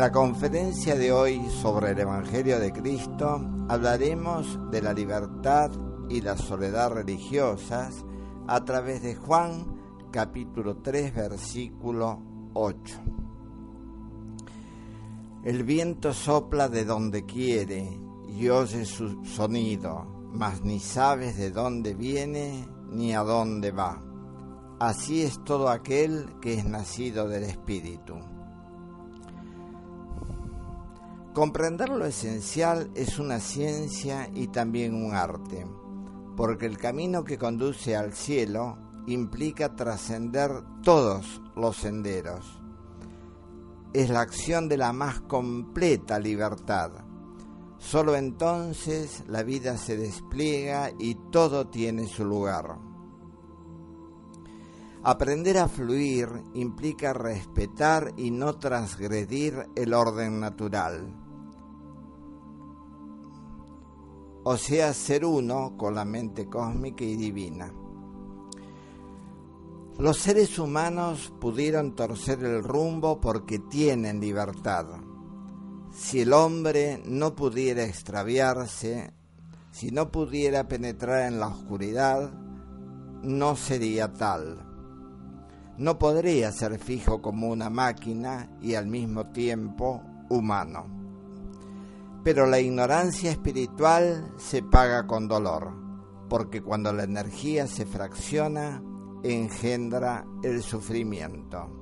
En la conferencia de hoy sobre el Evangelio de Cristo hablaremos de la libertad y la soledad religiosas a través de Juan capítulo 3 versículo 8. El viento sopla de donde quiere y oye su sonido, mas ni sabes de dónde viene ni a dónde va. Así es todo aquel que es nacido del Espíritu. Comprender lo esencial es una ciencia y también un arte, porque el camino que conduce al cielo implica trascender todos los senderos. Es la acción de la más completa libertad. Solo entonces la vida se despliega y todo tiene su lugar. Aprender a fluir implica respetar y no transgredir el orden natural. O sea, ser uno con la mente cósmica y divina. Los seres humanos pudieron torcer el rumbo porque tienen libertad. Si el hombre no pudiera extraviarse, si no pudiera penetrar en la oscuridad, no sería tal no podría ser fijo como una máquina y al mismo tiempo humano. Pero la ignorancia espiritual se paga con dolor, porque cuando la energía se fracciona, engendra el sufrimiento.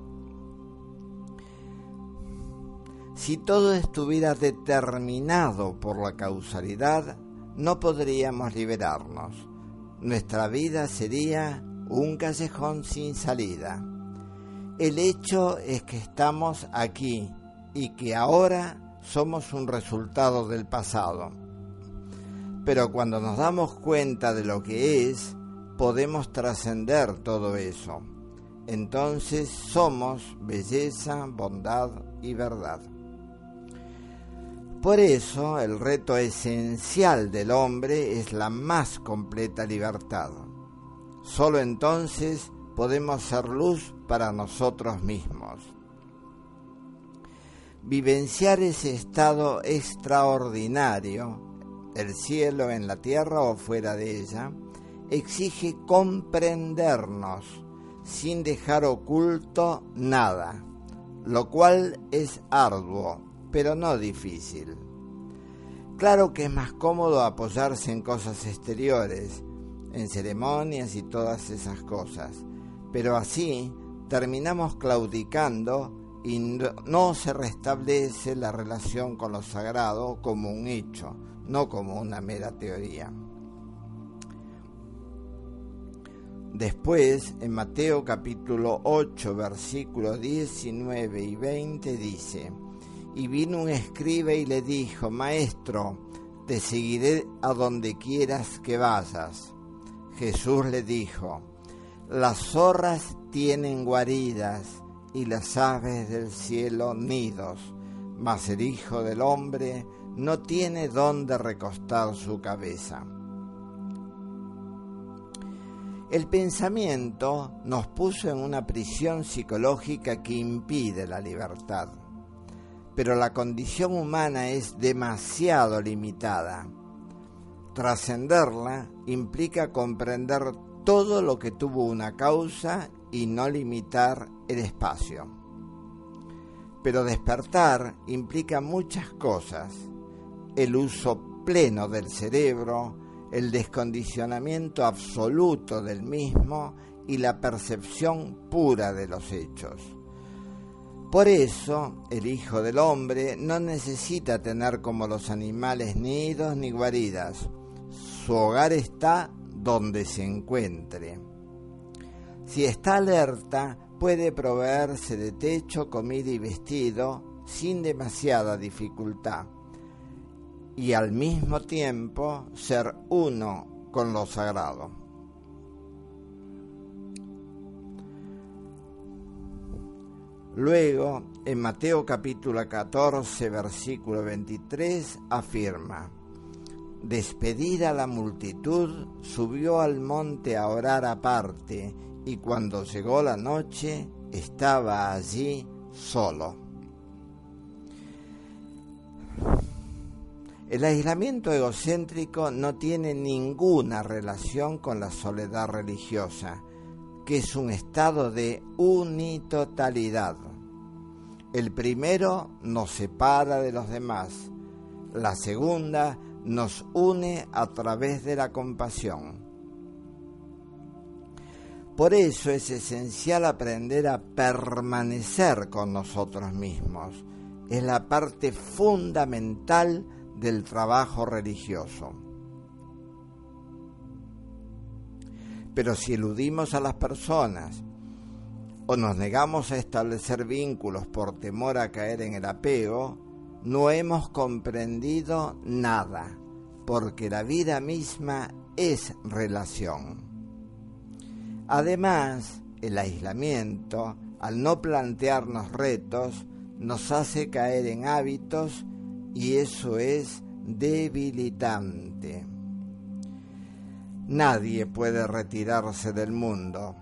Si todo estuviera determinado por la causalidad, no podríamos liberarnos. Nuestra vida sería un callejón sin salida. El hecho es que estamos aquí y que ahora somos un resultado del pasado. Pero cuando nos damos cuenta de lo que es, podemos trascender todo eso. Entonces somos belleza, bondad y verdad. Por eso el reto esencial del hombre es la más completa libertad. Solo entonces podemos ser luz para nosotros mismos. Vivenciar ese estado extraordinario, el cielo en la tierra o fuera de ella, exige comprendernos sin dejar oculto nada, lo cual es arduo, pero no difícil. Claro que es más cómodo apoyarse en cosas exteriores, en ceremonias y todas esas cosas. Pero así terminamos claudicando y no se restablece la relación con lo sagrado como un hecho, no como una mera teoría. Después, en Mateo capítulo 8, versículos 19 y 20 dice, y vino un escriba y le dijo, Maestro, te seguiré a donde quieras que vayas. Jesús le dijo, las zorras tienen guaridas y las aves del cielo nidos, mas el Hijo del Hombre no tiene dónde recostar su cabeza. El pensamiento nos puso en una prisión psicológica que impide la libertad, pero la condición humana es demasiado limitada. Trascenderla implica comprender todo lo que tuvo una causa y no limitar el espacio. Pero despertar implica muchas cosas. El uso pleno del cerebro, el descondicionamiento absoluto del mismo y la percepción pura de los hechos. Por eso, el Hijo del Hombre no necesita tener como los animales nidos ni guaridas, su hogar está donde se encuentre. Si está alerta, puede proveerse de techo, comida y vestido sin demasiada dificultad y al mismo tiempo ser uno con lo sagrado. Luego, en Mateo capítulo 14, versículo 23, afirma, Despedida la multitud, subió al monte a orar aparte, y cuando llegó la noche estaba allí solo. El aislamiento egocéntrico no tiene ninguna relación con la soledad religiosa, que es un estado de unitotalidad. El primero nos separa de los demás, la segunda nos une a través de la compasión. Por eso es esencial aprender a permanecer con nosotros mismos. Es la parte fundamental del trabajo religioso. Pero si eludimos a las personas o nos negamos a establecer vínculos por temor a caer en el apego, no hemos comprendido nada, porque la vida misma es relación. Además, el aislamiento, al no plantearnos retos, nos hace caer en hábitos y eso es debilitante. Nadie puede retirarse del mundo.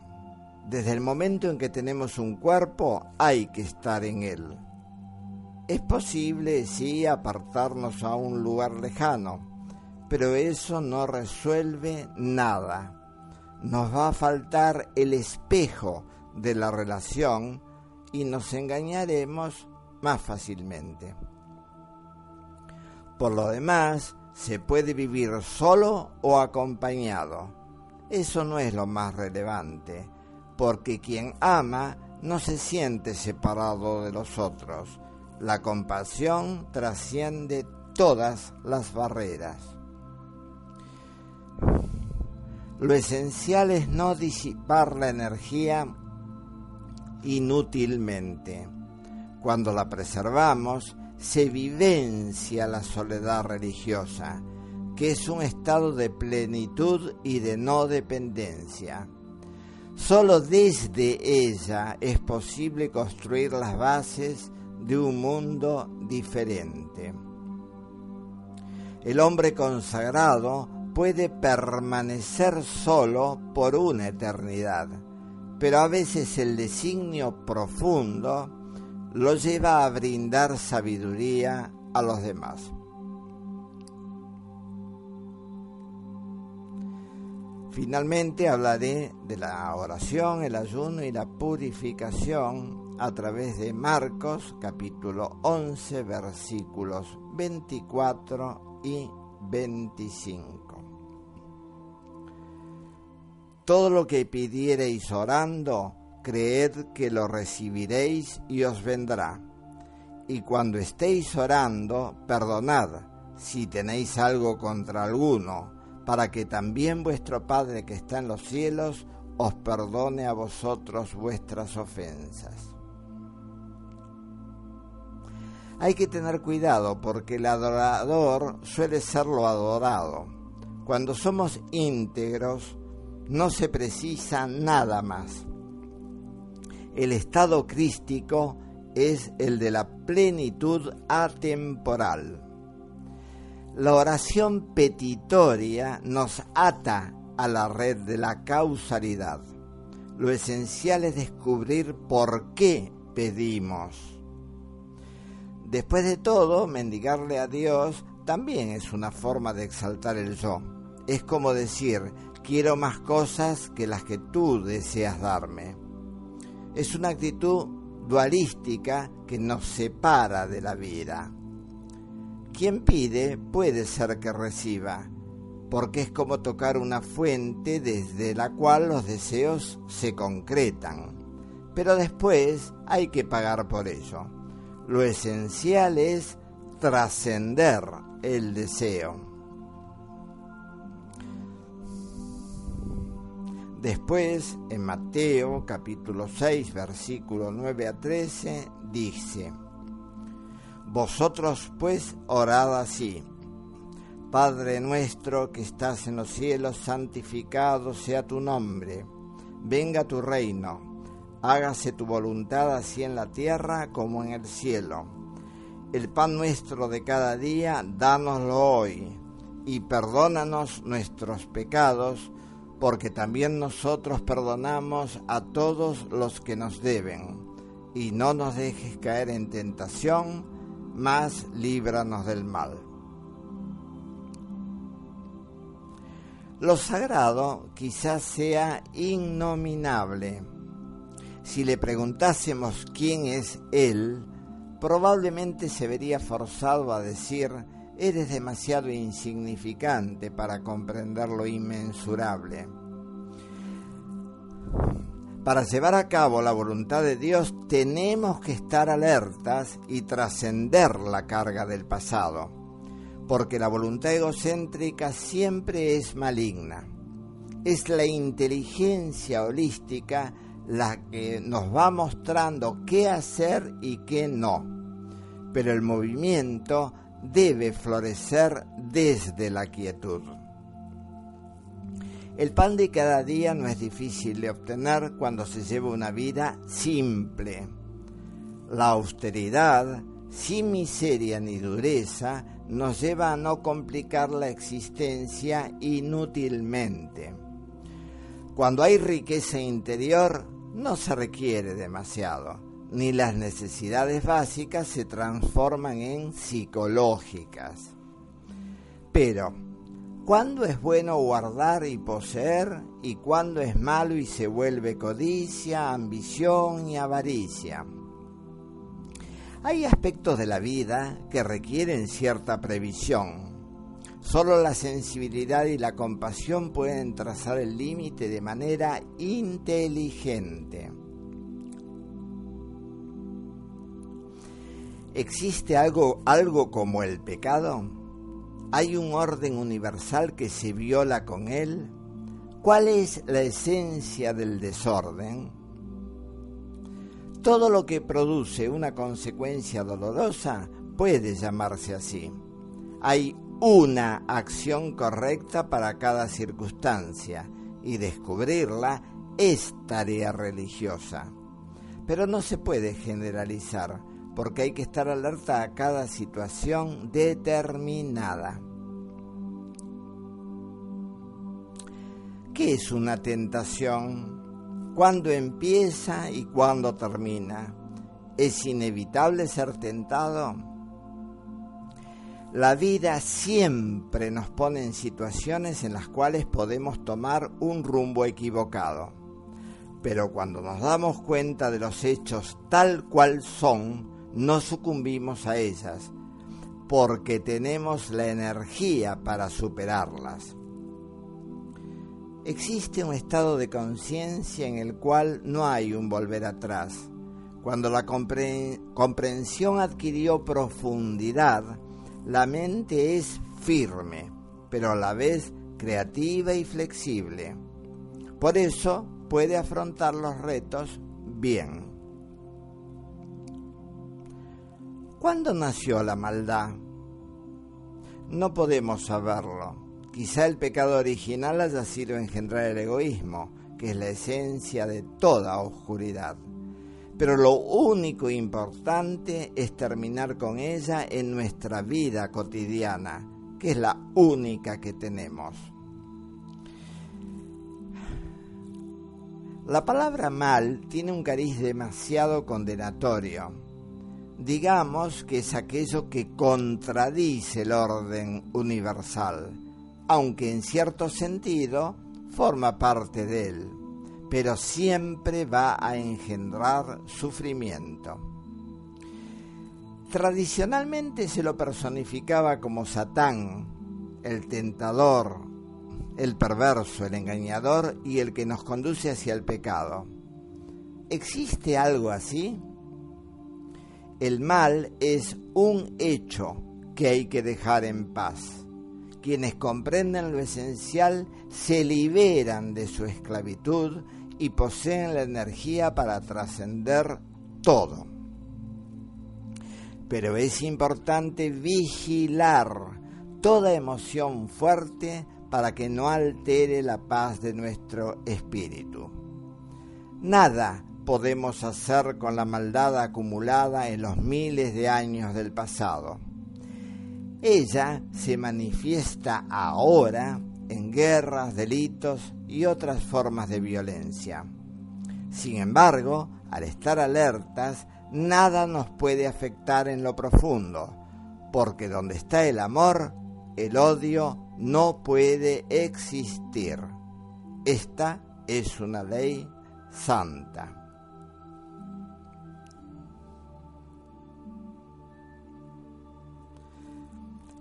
Desde el momento en que tenemos un cuerpo hay que estar en él. Es posible, sí, apartarnos a un lugar lejano, pero eso no resuelve nada. Nos va a faltar el espejo de la relación y nos engañaremos más fácilmente. Por lo demás, se puede vivir solo o acompañado. Eso no es lo más relevante, porque quien ama no se siente separado de los otros, la compasión trasciende todas las barreras. Lo esencial es no disipar la energía inútilmente. Cuando la preservamos, se vivencia la soledad religiosa, que es un estado de plenitud y de no dependencia. Solo desde ella es posible construir las bases de un mundo diferente. El hombre consagrado puede permanecer solo por una eternidad, pero a veces el designio profundo lo lleva a brindar sabiduría a los demás. Finalmente hablaré de la oración, el ayuno y la purificación a través de Marcos capítulo 11 versículos 24 y 25. Todo lo que pidiereis orando, creed que lo recibiréis y os vendrá. Y cuando estéis orando, perdonad si tenéis algo contra alguno, para que también vuestro Padre que está en los cielos os perdone a vosotros vuestras ofensas. Hay que tener cuidado porque el adorador suele ser lo adorado. Cuando somos íntegros no se precisa nada más. El estado crístico es el de la plenitud atemporal. La oración petitoria nos ata a la red de la causalidad. Lo esencial es descubrir por qué pedimos Después de todo, mendigarle a Dios también es una forma de exaltar el yo. Es como decir, quiero más cosas que las que tú deseas darme. Es una actitud dualística que nos separa de la vida. Quien pide puede ser que reciba, porque es como tocar una fuente desde la cual los deseos se concretan. Pero después hay que pagar por ello. Lo esencial es trascender el deseo. Después, en Mateo capítulo 6, versículo 9 a 13, dice, Vosotros pues orad así, Padre nuestro que estás en los cielos, santificado sea tu nombre, venga tu reino. Hágase tu voluntad así en la tierra como en el cielo. El pan nuestro de cada día, dánoslo hoy, y perdónanos nuestros pecados, porque también nosotros perdonamos a todos los que nos deben, y no nos dejes caer en tentación, mas líbranos del mal. Lo sagrado quizás sea innominable. Si le preguntásemos quién es Él, probablemente se vería forzado a decir eres demasiado insignificante para comprender lo inmensurable. Para llevar a cabo la voluntad de Dios tenemos que estar alertas y trascender la carga del pasado, porque la voluntad egocéntrica siempre es maligna. Es la inteligencia holística la que nos va mostrando qué hacer y qué no. Pero el movimiento debe florecer desde la quietud. El pan de cada día no es difícil de obtener cuando se lleva una vida simple. La austeridad, sin miseria ni dureza, nos lleva a no complicar la existencia inútilmente. Cuando hay riqueza interior, no se requiere demasiado, ni las necesidades básicas se transforman en psicológicas. Pero, ¿Cuándo es bueno guardar y poseer y cuándo es malo y se vuelve codicia, ambición y avaricia? Hay aspectos de la vida que requieren cierta previsión. Solo la sensibilidad y la compasión pueden trazar el límite de manera inteligente. ¿Existe algo, algo como el pecado? ¿Hay un orden universal que se viola con él? ¿Cuál es la esencia del desorden? Todo lo que produce una consecuencia dolorosa puede llamarse así. Hay una acción correcta para cada circunstancia y descubrirla es tarea religiosa. Pero no se puede generalizar porque hay que estar alerta a cada situación determinada. ¿Qué es una tentación? ¿Cuándo empieza y cuándo termina? ¿Es inevitable ser tentado? La vida siempre nos pone en situaciones en las cuales podemos tomar un rumbo equivocado. Pero cuando nos damos cuenta de los hechos tal cual son, no sucumbimos a ellas, porque tenemos la energía para superarlas. Existe un estado de conciencia en el cual no hay un volver atrás. Cuando la comprensión adquirió profundidad, la mente es firme, pero a la vez creativa y flexible. Por eso puede afrontar los retos bien. ¿Cuándo nació la maldad? No podemos saberlo. Quizá el pecado original haya sido engendrar el egoísmo, que es la esencia de toda oscuridad. Pero lo único importante es terminar con ella en nuestra vida cotidiana, que es la única que tenemos. La palabra mal tiene un cariz demasiado condenatorio digamos que es aquello que contradice el orden universal, aunque en cierto sentido forma parte de él, pero siempre va a engendrar sufrimiento. Tradicionalmente se lo personificaba como Satán, el tentador, el perverso, el engañador y el que nos conduce hacia el pecado. ¿Existe algo así? El mal es un hecho que hay que dejar en paz. Quienes comprenden lo esencial se liberan de su esclavitud y poseen la energía para trascender todo. Pero es importante vigilar toda emoción fuerte para que no altere la paz de nuestro espíritu. Nada podemos hacer con la maldad acumulada en los miles de años del pasado. Ella se manifiesta ahora en guerras, delitos y otras formas de violencia. Sin embargo, al estar alertas, nada nos puede afectar en lo profundo, porque donde está el amor, el odio no puede existir. Esta es una ley santa.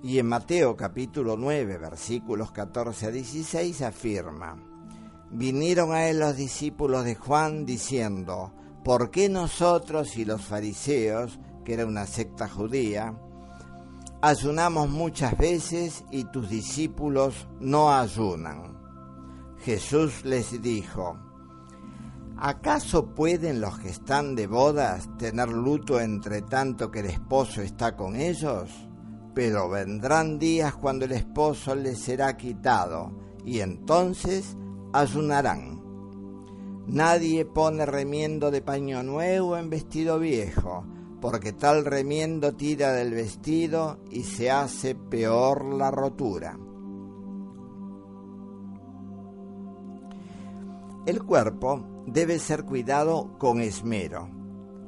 Y en Mateo capítulo 9, versículos 14 a 16 afirma, vinieron a él los discípulos de Juan diciendo, ¿por qué nosotros y los fariseos, que era una secta judía, ayunamos muchas veces y tus discípulos no ayunan? Jesús les dijo, ¿acaso pueden los que están de bodas tener luto entre tanto que el esposo está con ellos? Pero vendrán días cuando el esposo les será quitado y entonces ayunarán. Nadie pone remiendo de paño nuevo en vestido viejo, porque tal remiendo tira del vestido y se hace peor la rotura. El cuerpo debe ser cuidado con esmero,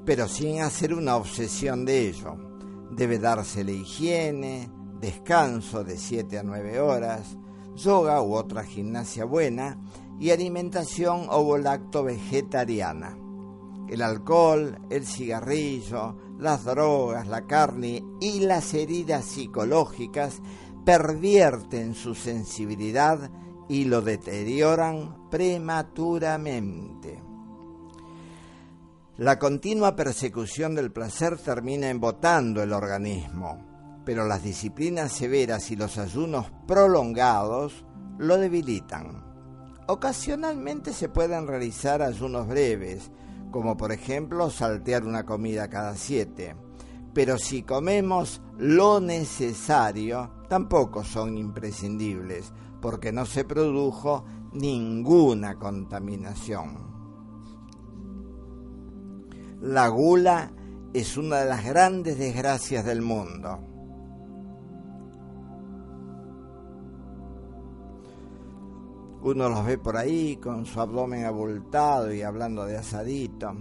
pero sin hacer una obsesión de ello. Debe darse la higiene, descanso de 7 a 9 horas, yoga u otra gimnasia buena y alimentación ovo-lacto vegetariana. El alcohol, el cigarrillo, las drogas, la carne y las heridas psicológicas pervierten su sensibilidad y lo deterioran prematuramente. La continua persecución del placer termina embotando el organismo pero las disciplinas severas y los ayunos prolongados lo debilitan. Ocasionalmente se pueden realizar ayunos breves, como por ejemplo saltear una comida cada siete, pero si comemos lo necesario, tampoco son imprescindibles, porque no se produjo ninguna contaminación. La gula es una de las grandes desgracias del mundo. Uno los ve por ahí con su abdomen abultado y hablando de asadito.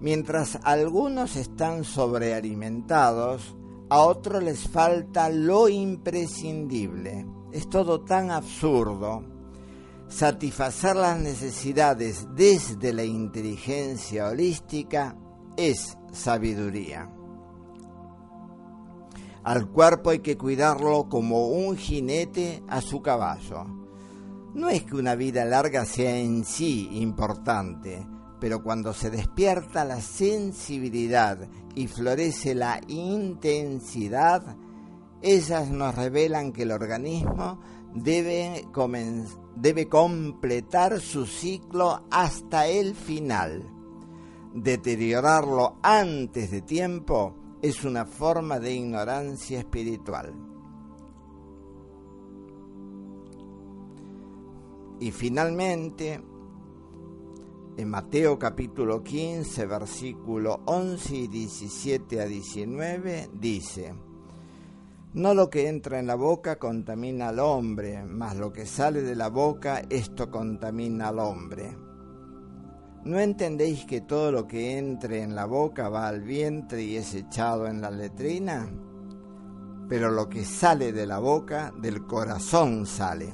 Mientras algunos están sobrealimentados, a otros les falta lo imprescindible. Es todo tan absurdo. Satisfacer las necesidades desde la inteligencia holística es sabiduría. Al cuerpo hay que cuidarlo como un jinete a su caballo no es que una vida larga sea en sí importante, pero cuando se despierta la sensibilidad y florece la intensidad, ellas nos revelan que el organismo debe, debe completar su ciclo hasta el final. Deteriorarlo antes de tiempo es una forma de ignorancia espiritual. Y finalmente, en Mateo capítulo 15, versículo 11 y 17 a 19, dice, No lo que entra en la boca contamina al hombre, mas lo que sale de la boca, esto contamina al hombre. ¿No entendéis que todo lo que entre en la boca va al vientre y es echado en la letrina? Pero lo que sale de la boca, del corazón sale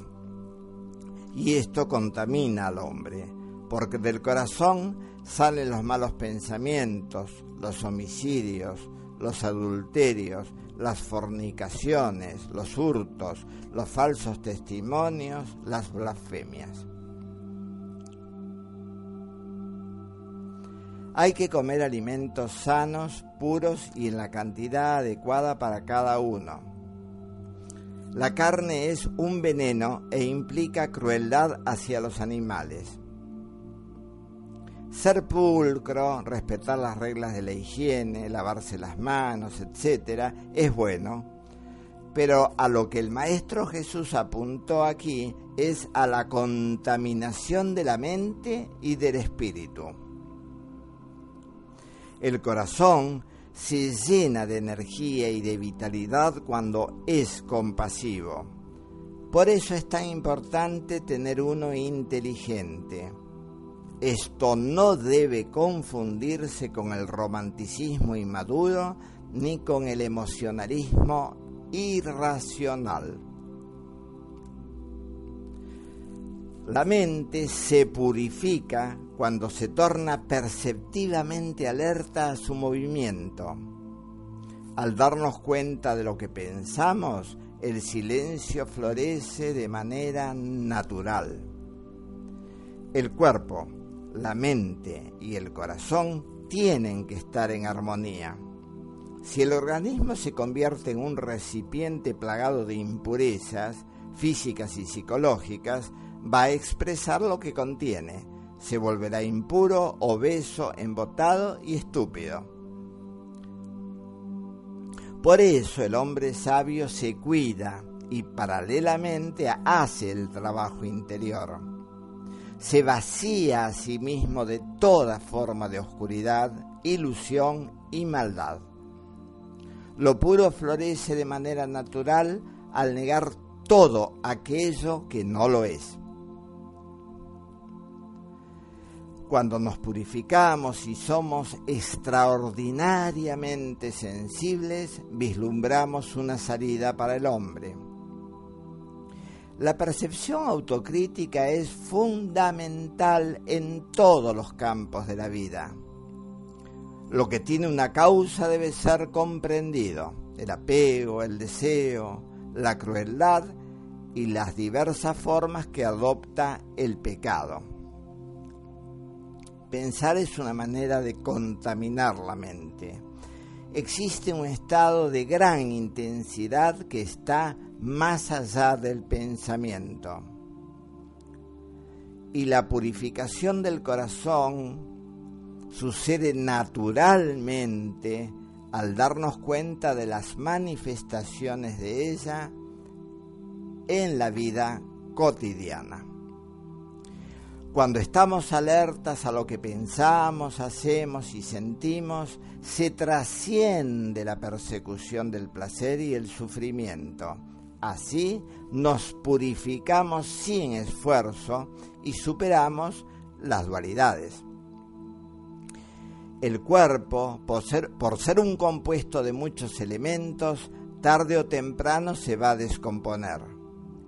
y esto contamina al hombre, porque del corazón salen los malos pensamientos, los homicidios, los adulterios, las fornicaciones, los hurtos, los falsos testimonios, las blasfemias. Hay que comer alimentos sanos, puros y en la cantidad adecuada para cada uno la carne es un veneno e implica crueldad hacia los animales. Ser pulcro, respetar las reglas de la higiene, lavarse las manos, etc., es bueno. Pero a lo que el Maestro Jesús apuntó aquí es a la contaminación de la mente y del espíritu. El corazón se llena de energía y de vitalidad cuando es compasivo. Por eso es tan importante tener uno inteligente. Esto no debe confundirse con el romanticismo inmaduro ni con el emocionalismo irracional. La mente se purifica cuando se torna perceptivamente alerta a su movimiento. Al darnos cuenta de lo que pensamos, el silencio florece de manera natural. El cuerpo, la mente y el corazón tienen que estar en armonía. Si el organismo se convierte en un recipiente plagado de impurezas físicas y psicológicas, va a expresar lo que contiene. Se volverá impuro, obeso, embotado y estúpido. Por eso el hombre sabio se cuida y paralelamente hace el trabajo interior. Se vacía a sí mismo de toda forma de oscuridad, ilusión y maldad. Lo puro florece de manera natural al negar todo aquello que no lo es. Cuando nos purificamos y somos extraordinariamente sensibles, vislumbramos una salida para el hombre. La percepción autocrítica es fundamental en todos los campos de la vida. Lo que tiene una causa debe ser comprendido. El apego, el deseo, la crueldad y las diversas formas que adopta el pecado. Pensar es una manera de contaminar la mente. Existe un estado de gran intensidad que está más allá del pensamiento. Y la purificación del corazón sucede naturalmente al darnos cuenta de las manifestaciones de ella en la vida cotidiana. Cuando estamos alertas a lo que pensamos, hacemos y sentimos, se trasciende la persecución del placer y el sufrimiento. Así nos purificamos sin esfuerzo y superamos las dualidades. El cuerpo, por ser, por ser, un compuesto de muchos elementos, tarde o temprano se va a descomponer.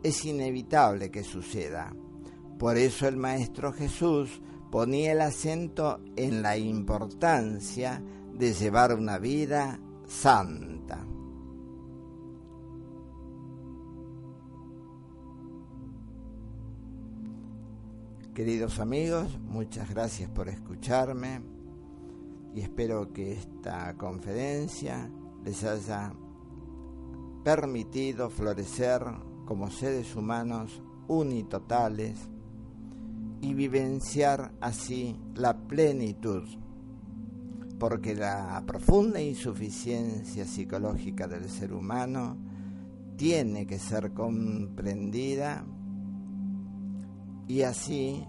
Es inevitable que suceda. Por eso el Maestro Jesús ponía el acento en la importancia de llevar una vida santa. Queridos amigos, muchas gracias por escucharme y espero que esta conferencia les haya permitido florecer como seres humanos unitotales y vivenciar así la plenitud, porque la profunda insuficiencia psicológica del ser humano tiene que ser comprendida y así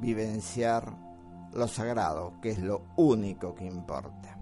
vivenciar lo sagrado, que es lo único que importa.